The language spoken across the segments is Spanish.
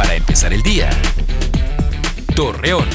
para empezar el día. Torreón.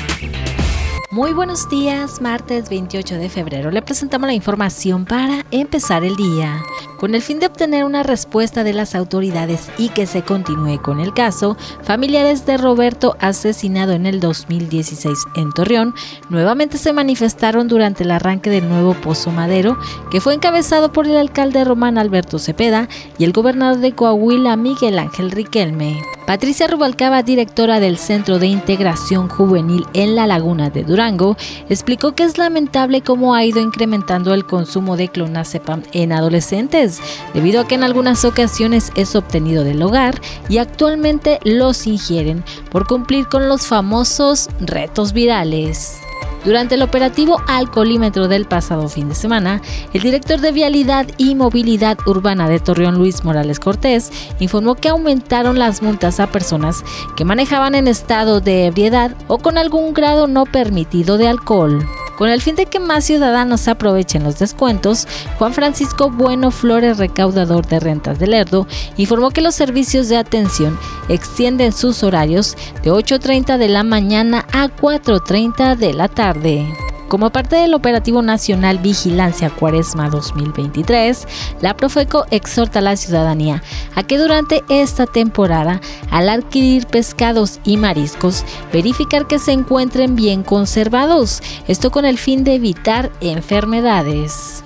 Muy buenos días, martes 28 de febrero. Le presentamos la información para empezar el día. Con el fin de obtener una respuesta de las autoridades y que se continúe con el caso, familiares de Roberto asesinado en el 2016 en Torreón nuevamente se manifestaron durante el arranque del nuevo Pozo Madero, que fue encabezado por el alcalde Román Alberto Cepeda y el gobernador de Coahuila Miguel Ángel Riquelme. Patricia Rubalcaba, directora del Centro de Integración Juvenil en la Laguna de Durango, explicó que es lamentable cómo ha ido incrementando el consumo de clonazepam en adolescentes, debido a que en algunas ocasiones es obtenido del hogar y actualmente los ingieren por cumplir con los famosos retos virales. Durante el operativo Alcoholímetro del pasado fin de semana, el director de Vialidad y Movilidad Urbana de Torreón, Luis Morales Cortés, informó que aumentaron las multas a personas que manejaban en estado de ebriedad o con algún grado no permitido de alcohol. Con el fin de que más ciudadanos aprovechen los descuentos, Juan Francisco Bueno Flores, recaudador de rentas de Lerdo, informó que los servicios de atención extienden sus horarios de 8.30 de la mañana a 4.30 de la tarde. Como parte del Operativo Nacional Vigilancia Cuaresma 2023, la Profeco exhorta a la ciudadanía a que durante esta temporada, al adquirir pescados y mariscos, verificar que se encuentren bien conservados, esto con el fin de evitar enfermedades.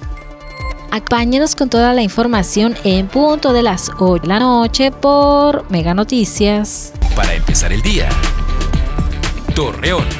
Acompáñenos con toda la información en punto de las 8 de la noche por Mega Noticias. Para empezar el día. Torreón.